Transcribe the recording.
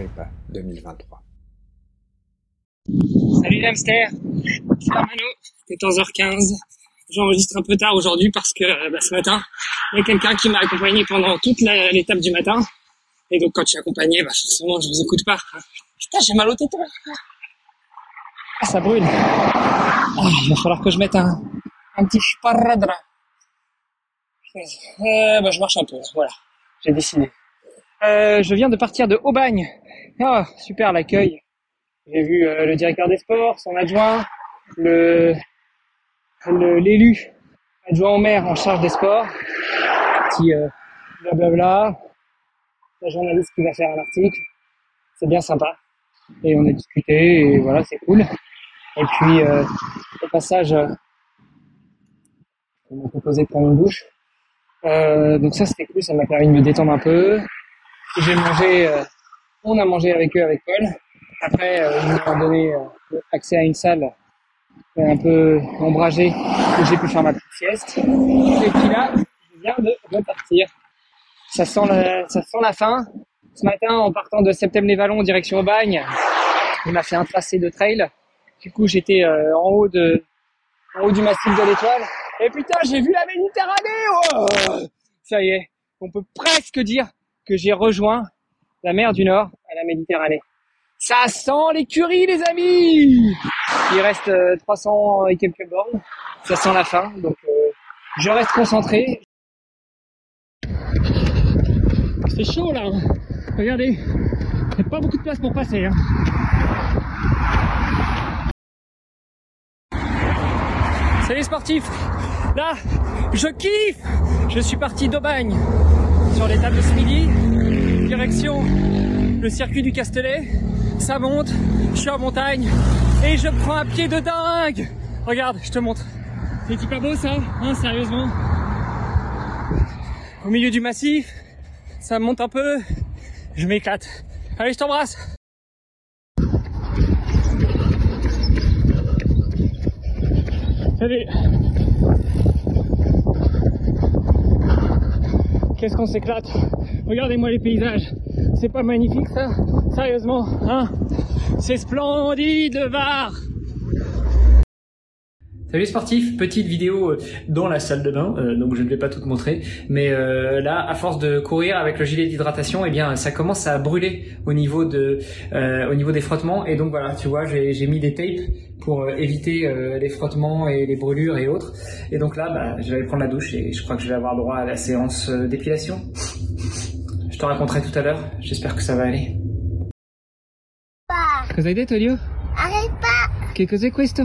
Agrippa 2023. Salut l'hamster, c'est Armano, 14h15. J'enregistre un peu tard aujourd'hui parce que bah, ce matin, il y a quelqu'un qui m'a accompagné pendant toute l'étape du matin. Et donc quand je suis accompagné, bah, forcément je vous écoute pas. Putain, j'ai mal au téton. Ah, ça brûle. Ah, il va falloir que je mette un, un petit sparadrap. Euh, bah, je marche un peu, voilà. J'ai décidé. Euh, je viens de partir de Aubagne. Ah, super l'accueil. J'ai vu euh, le directeur des sports, son adjoint, le l'élu adjoint au maire en charge des sports, petit euh, blablabla, la journaliste qui va faire un article. C'est bien sympa. Et on a discuté et voilà, c'est cool. Et puis euh, au passage, euh, on m'a proposé de prendre une douche. Euh, donc ça c'était cool, ça m'a permis de me détendre un peu. J'ai mangé, on a mangé avec eux avec Paul. Après, euh, ils m'ont donné euh, accès à une salle un peu ombragée où j'ai pu faire ma petite sieste. Et puis là, je viens de repartir. Ça sent la, ça sent la fin. Ce matin, en partant de Septembre-les-Vallons direction Aubagne, il m'a fait un tracé de trail. Du coup, j'étais euh, en haut de, en haut du massif de l'Étoile. Et putain, j'ai vu la Méditerranée. Oh ça y est, on peut presque dire que j'ai rejoint la mer du Nord à la Méditerranée. Ça sent l'écurie, les amis Il reste euh, 300 et quelques bornes. Ça sent la fin, donc euh, je reste concentré. C'est chaud là. Regardez, il n'y a pas beaucoup de place pour passer. Hein. Salut sportifs Là, je kiffe Je suis parti d'Aubagne sur l'étape de ce midi, le circuit du Castellet. Ça monte, je suis en montagne et je prends un pied de dingue Regarde, je te montre. C'est pas beau ça? Hein, sérieusement Au milieu du massif, ça monte un peu, je m'éclate. Allez, je t'embrasse Salut Qu'est-ce qu'on s'éclate Regardez-moi les paysages. C'est pas magnifique ça? Sérieusement, hein? C'est splendide, Var Salut sportif, petite vidéo dans la salle de bain, euh, donc je ne vais pas tout te montrer, mais euh, là, à force de courir avec le gilet d'hydratation, eh bien, ça commence à brûler au niveau de, euh, au niveau des frottements, et donc voilà, tu vois, j'ai j'ai mis des tapes pour euh, éviter euh, les frottements et les brûlures et autres, et donc là, bah, je vais aller prendre la douche et je crois que je vais avoir droit à la séance euh, d'épilation. Je te raconterai tout à l'heure. J'espère que ça va aller. Pa, Cosa hai detto, Elio? Agrippa, Che cos'è questo?